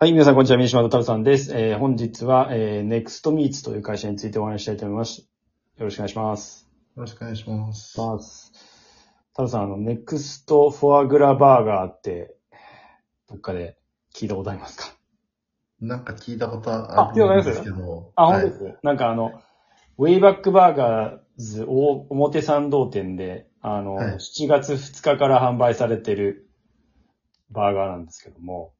はい、皆さん、こんにちは。三島太郎さんです。えー本日は、えー、Next Meets という会社についてお話ししたいと思います。よろしくお願いします。よろしくお願いします。まず、太郎さん、あの、Next フォアグラバーガーって、どっかで聞いたことありますか？なんか聞いたことあ聞いたことありますあるんですけど。あ、はい本当です、なんかあの、ウェイバックバーガーズ大表参道店で、あの、はい7月2日から販売されてるバーガーなんですけども、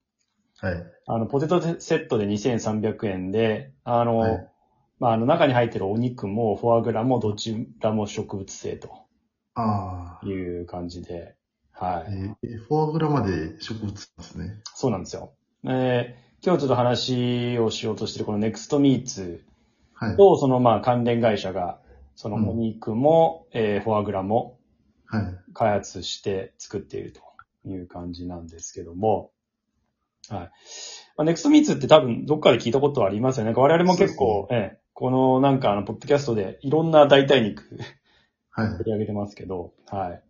はい。あの、ポテトセットで2300円で、あの、はいまあ、あの、中に入ってるお肉もフォアグラもどちらも植物性とああ。いう感じで、はい。えーフォアグラまで植物ですね。そうなんですよ。えー今日ちょっと話をしようとしてるこのネクストミーツはい。と、そのまあ関連会社が、そのうんお肉も、えーフォアグラもはい。開発して作っているという感じなんですけども、はい。まあ、ネクストミーツって多分どっかで聞いたことはありますよね。なんか我々も結構、ええ、このなんかあの、ポッドキャストでいろんな代替肉はい。取り上げてますけど、はい。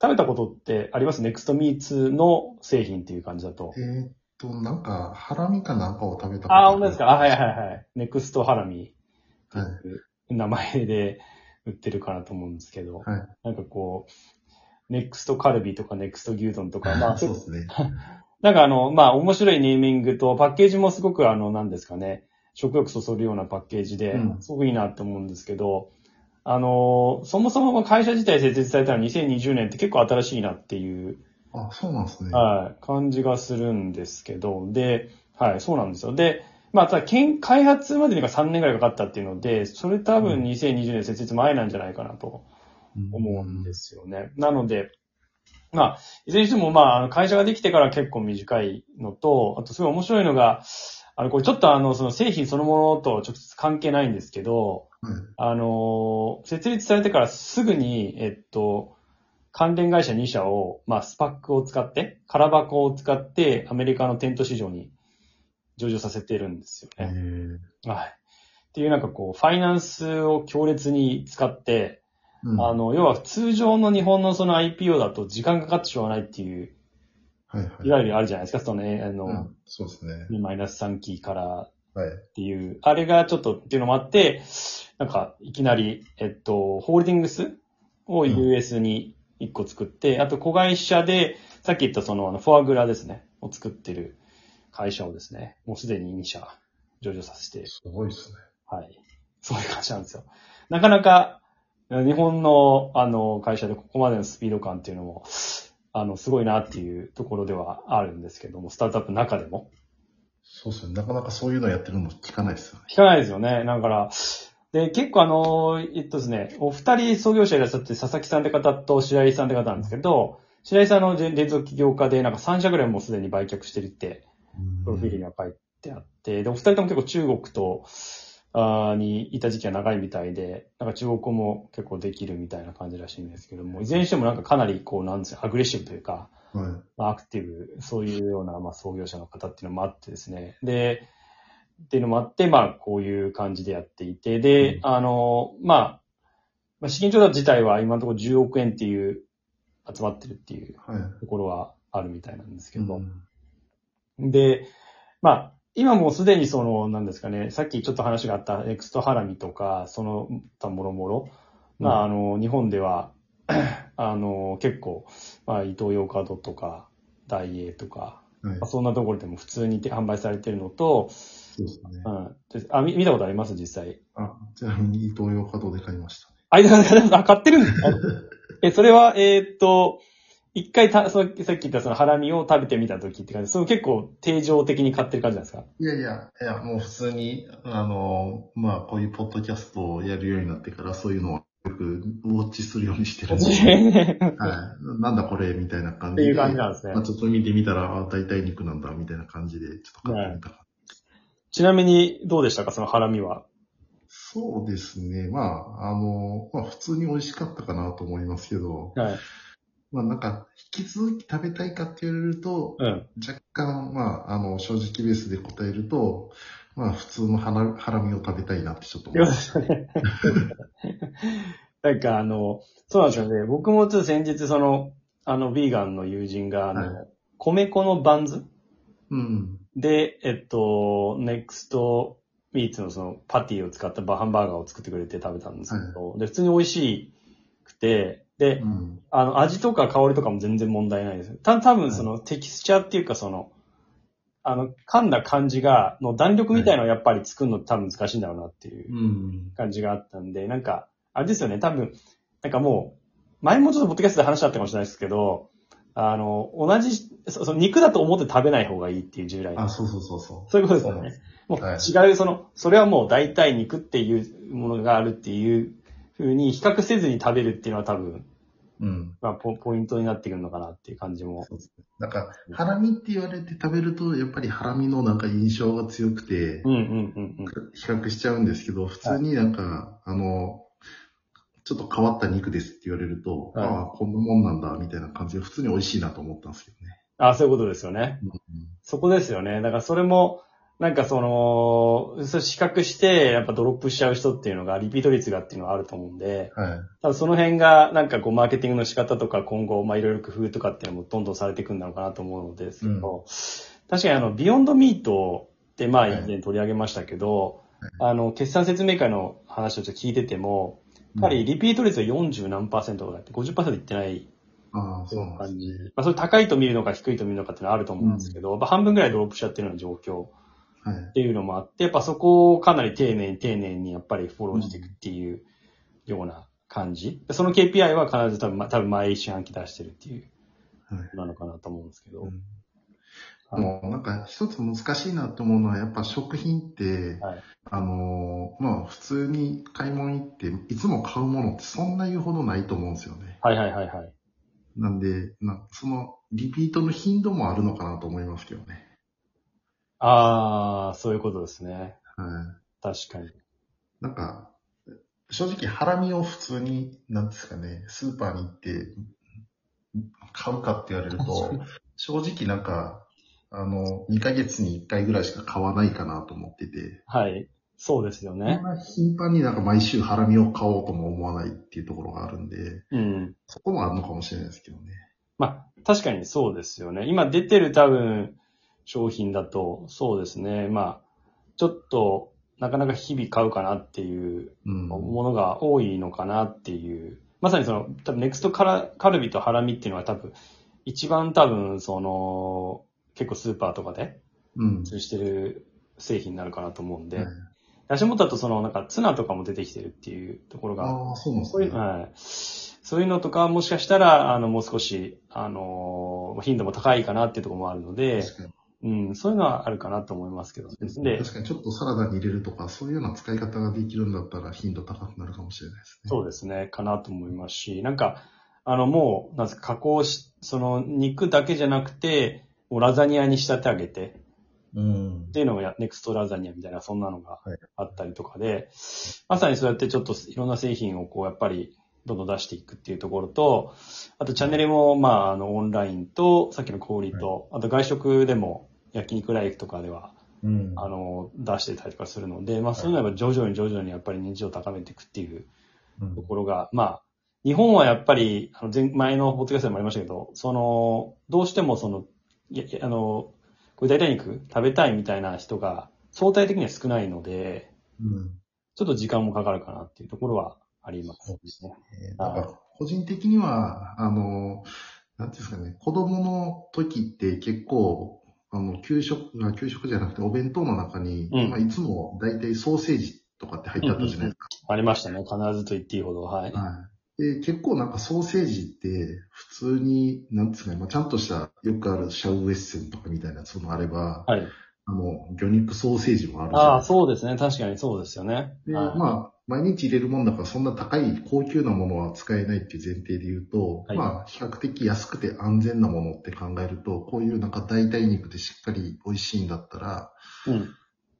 食べたことってあります？ネクストミーツの製品っていう感じだと。えーっと、なんか、ハラミかなんかを食べたことあ本当ですか？あ、はいはいはい。ネクストハラミはい。名前で売ってるかなと思うんですけど、はい。なんかこう、ネクストカルビとかネクスト牛丼とか、まあ、そうですね。なんかあの、まあ面白いネーミングと、パッケージもすごくあの、なんですかね、食欲そそるようなパッケージでう、んすごくいいなって思うんですけど、あの、そもそも会社自体設立されたのは2020年って結構新しいなっていう、あ、そうなんですね。はい、感じがするんですけど、で、はい、そうなんですよ。で、まあ、ただ、研開発までにが3年ぐらいかかったっていうので、それ多分うん2020年設立前なんじゃないかなと思うんですよね。なので、まあ、いずれにしても、まああの、会社ができてから結構短いのと、あとすごい面白いのが、あの、これちょっとあの、その製品そのものと直接関係ないんですけど、はい。あの、設立されてからすぐに、えっと、関連会社2社を、まあ、スパックを使って、空箱を使って、アメリカのテント市場に上場させてるんですよえね。ーはい。っていうなんかこう、ファイナンスを強烈に使って、うんあの、要は通常の日本のその IPO だと時間かかってしょうがないっていう、はいはい。いわゆるあるじゃないですか、そのね、あの、うんそうですね。2マイナス3期からはい。っていう、あれがちょっとっていうのもあって、なんか、いきなり、えっと、ホールディングスを US に1個作って、あと子会社で、さっき言ったその、あの、フォアグラですね、を作ってる会社をですね、もうすでに2社上場させて、すごいですね。はい。そういう感じなんですよ。なかなか、日本の、あの、会社でここまでのスピード感っていうのも、あの、すごいなっていうところではあるんですけども、スタートアップの中でも。そうですね。なかなかそういうのやってるの聞かないですよね。聞かないですよね。だから、で、結構あの、えっとですね、お二人創業者いらっしゃって、佐々木さんって方と白井さんって方なんですけど、白井さんの連続起業家で、なんか3社ぐらいもうすでに売却してるって、プロフィールには書いてあって、で、お二人とも結構中国と、あーにいた時期は長いみたいで、なんか中国語も結構できるみたいな感じらしいんですけども、いずれにしてもなんかかなりこう、なんですか、アグレッシブというか、はい。まあ、アクティブ、そういうような、まあ、創業者の方っていうのもあってですね。で、っていうのもあって、まあ、こういう感じでやっていて、で、うんあの、まあ、まあ、資金調達自体は今のところ10億円っていう、集まってるっていうはい。ところはあるみたいなんですけど、うんで、まあ、今もうすでにその、なんですかね、さっきちょっと話があったエクストハラミとか、その他もろもろ、まあ、あの、日本では、あの、結構、まあ、イトーヨーカドーとか、ダイエーとか、はいまあ、。そんなところでも普通に販売されてるのと、そうですねう。ん。であ、み見たことあります？実際。あ、ちなみに伊東洋華堂で買いましたね。あ、いやあ買ってるんですかえ、それは、えーっと、一回た、さっき言ったそのハラミを食べてみたときって感じ、その結構定常的に買ってる感じなんですか？いやいや、いや、もう普通に、あの、まあ、こういうポッドキャストをやるようになってから、そういうのをよくウォッチするようにしてるんで、はい。なんだこれみたいな感じで。っていう感じなんですねまあ、ちょっと見てみたら、あ、大体肉なんだ、みたいな感じで、ちょっと買ってみたかった。ちなみに、どうでしたか？そのハラミは。そうですね。まあ、あの、まあ、普通に美味しかったかなと思いますけど、はい。まあ、なんか、引き続き食べたいかって言われると、うん。若干、まあ、あの、正直ベースで答えると、まあ、普通のハラハラミを食べたいなってちょっと思いま。ですすね。なんかあの、そうなんですよね。僕もちょっと先日その、あの、ビーガンの友人が、あの、は米粉のバンズ？うん。で、えっと、ネクストミーツのそのパティを使ったバハンバーガーを作ってくれて食べたんですけど、で、普通に美味しくて、で、うん。あの、味とか香りとかも全然問題ないです。た、多分そのテキスチャーっていうかその、あの、噛んだ感じが、の弾力みたいのをやっぱり作るの多分難しいんだろうなっていううん。感じがあったんで、なんか、あれですよね、多分、なんかもう、前もちょっとポッドキャストで話しあったかもしれないですけど、あの、同じ、そその肉だと思って食べない方がいいっていう従来のあ、そうそうそうそう。そういうことですよね。もうはい違う、その、それはもう大体肉っていうものがあるっていう風に比較せずに食べるっていうのは多分、うん。まあポ、ポイントになってくるのかなっていう感じも。そうですね。なんか、ハラミって言われて食べると、やっぱりハラミのなんか印象が強くてう、んうんうんうん。比較しちゃうんですけど、普通になんか、あの、ちょっと変わった肉ですって言われると、はいああ、こんなもんなんだ、みたいな感じで、普通に美味しいなと思ったんですけどね。あそういうことですよね。うんそこですよね。だからそれも、なんかその、それ比較して、やっぱドロップしちゃう人っていうのが、リピート率がっていうのがあると思うんで、はい。多分その辺が、なんかこう、マーケティングの仕方とか、今後、まあ、いろいろ工夫とかっていうのもどんどんされていくんだろうかなと思うのですけど、確かにあの、ビヨンドミートって、まあ、はい以前取り上げましたけど、はあの、決算説明会の話をちょっと聞いてても、やっぱりリピート率が40何パーセントとかって50%いってないああ、そうなんです感じね。。まあ、それ高いと見るのか低いと見るのかっていうのはあると思うんですけど、まあ半分ぐらいドロップしちゃってるような状況はいっ。ていうのもあって、やっぱそこをかなり丁寧に丁寧にやっぱりフォローしていくっていうような感じ。その KPI は必ず多分、ま多分毎四半期出してるっていうはいなのかなと思うんですけど。うんはいもうなんか一つ難しいなと思うのは、やっぱ食品って、はいあのーまあ普通に買い物行って、いつも買うものってそんな言うほどないと思うんですよね。はいはいはいはい。なんで、なそのリピートの頻度もあるのかなと思いますけどね。ああ、そういうことですね。はい。確かに。なんか、正直ハラミを普通に、なんですかね、スーパーに行って買うかって言われると、正直なんか、あの、2ヶ月に1回ぐらいしか買わないかなと思ってて、はい。そうですよそね頻繁になんか毎週ハラミを買おうとも思わないっていうところがあるんで、うん。そこもあるのかもしれないですけどね。まあ、確かにそうですよね。今出てる多分商品だと、そうですね。まあ、ちょっと、なかなか日々買うかなっていううん。ものが多いのかなっていう。まさにその、多分ネクストカラカルビとハラミっていうのは多分、一番多分、その、結構スーパーとかでうん。通してる製品になるかなと思うんで、はい足元だとその、なんかツナとかも出てきてるっていうところがああ、そうなんですね。そういうの、はい。そういうのとか、もしかしたら、あの、もう少し、あのー頻度も高いかなっていうところもあるので、確かに。うん、そういうのはあるかなと思いますけどね。で、確かにちょっとサラダに入れるとか、そういうような使い方ができるんだったら頻度高くなるかもしれないですね。そうですね、かなと思いますし、なんか、あの、もう、なんですか、加工し、その、肉だけじゃなくて、もうラザニアに仕立て上げて、うんっ。ていうのが、ネクストラザニアみたいな、そんなのがはいあったりとかで、まさにそうやってちょっといろんな製品をこう、やっぱり、どんどん出していくっていうところと、あとチャンネルも、まあ、あの、オンラインと、さっきの小売りと、あと外食でも、焼肉ライフとかでは、うん。あの、出してたりとかするので、まあ、そういうのは徐々に徐々にやっぱり認知を高めていくっていううんところが、まあ、日本はやっぱり、あの前、前のポッドキャストでもありましたけど、その、どうしてもその、いやあの、これ代替肉食べたいみたいな人が相対的には少ないので、うん。ちょっと時間もかかるかなっていうところはありますそうですね。えーなんか個人的には、あの、なんていうんですかね、子供の時って結構、あの、給食、あ給食じゃなくてお弁当の中に、うんまあ、いつも大体ソーセージとかって入ってあったじゃないですか。ありましたね。必ずと言っていいほど。はい。はい。で、結構なんかソーセージって、普通に、なんですかね、まあ、ちゃんとした、よくあるシャウエッセンとかみたいなやつもあれば、はい。あの、魚肉ソーセージもあるじゃないああ、ですか。そうですね。確かにそうですよね。で、はいまあ、毎日入れるもんだから、そんな高い高級なものは使えないっていう前提で言うと、はいまあ、比較的安くて安全なものって考えると、こういうなんか代替肉でしっかり美味しいんだったら、うん。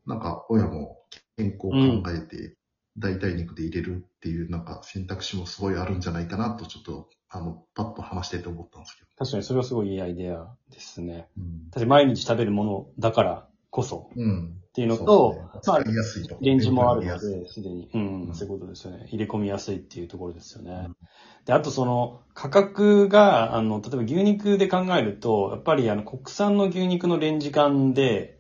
なんか親も健康を考えて、代替肉で入れるっていうなんか選択肢もすごいあるんじゃないかなと、ちょっと、あの、パッと話してて思ったんですけど。確かにそれはすごいいいアイデアですね。うん確かに毎日食べるものだからこそうん。っていうのそとまあ使いやすいと。レンジもあるので、すでに。うん、うんそういうことですよね。入れ込みやすいっていうところですよね。うんで、あとその、価格が、あの、例えば牛肉で考えると、やっぱりあの、国産の牛肉のレンジ感で、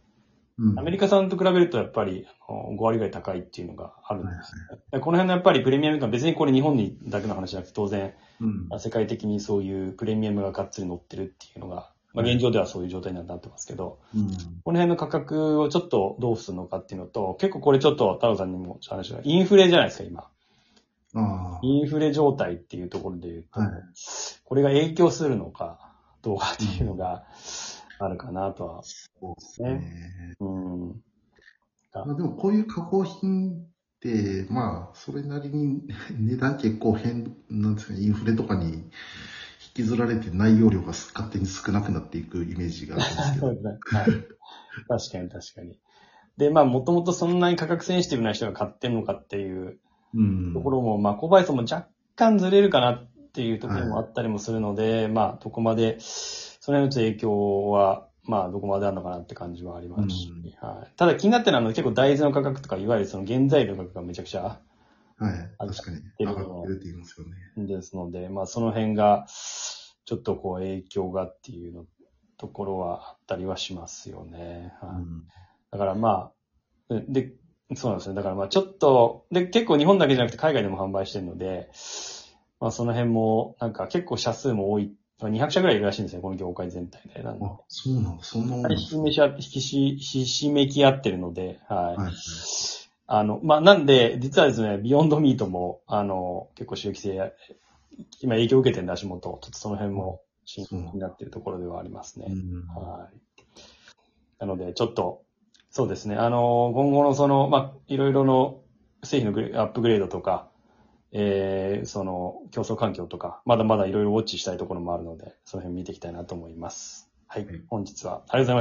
うんアメリカ産と比べるとやっぱりあの5割ぐらい高いっていうのがあるんですね。でこの辺のやっぱりプレミアム感、別にこれ日本にだけの話じゃなくて当然、うん。世界的にそういうプレミアムががっつり乗ってるっていうのが、まあ現状ではそういう状態にはなってますけど、うん。この辺の価格をちょっとどうするのかっていうのと、結構これちょっと太郎さんにも話が、インフレじゃないですか、今。ああ。インフレ状態っていうところで言うと、はいこれが影響するのかどうかっていうのがあるかなとは。そうですね。うん。まあ、でもこういう加工品って、まあ、それなりに値段結構変、なんですかね、インフレとかに引きずられて内容量が勝手に少なくなっていくイメージがあるんですけど。確かに確かに。で、まあ、もともとそんなに価格センシティブな人が買ってんのかっていううん。ところも、まあ、購買層も若干ずれるかなっていうところもあったりもするので、まあ、どこまで、その辺の影響は、まあ、どこまであるのかなって感じはありますし、うんはい。ただ気になってるのは、結構大豆の価格とか、いわゆるその原材料の価格がめちゃくちゃはい。確かに。上がってるって言いますよね。ですので、まあ、その辺が、ちょっとこう、影響がっていうのところはあったりはしますよね。はいうん。だからまあ、で、そうなんですね。だからまあちょっと、で、結構日本だけじゃなくて海外でも販売してるので、まあその辺も、なんか結構社数も多い、まあ200社ぐらいいるらしいんですね、この業界全体で。なんで、あ、そうなんだ。そんなもんねひしめき合ってるので、はい。はい。あの、まあなんで、実はですね、ビヨンドミートも、あの、結構収益性、今影響を受けてるんで足元、ちょっとその辺も心配になっているところではありますね。うん。はい。なので、ちょっと、そうですね。あの、今後のその、まあ、いろいろの製品のグレアップグレードとか、えー、その、競争環境とか、まだまだいろいろウォッチしたいところもあるので、その辺見ていきたいなと思います。はい。はい本日はありがとうございました。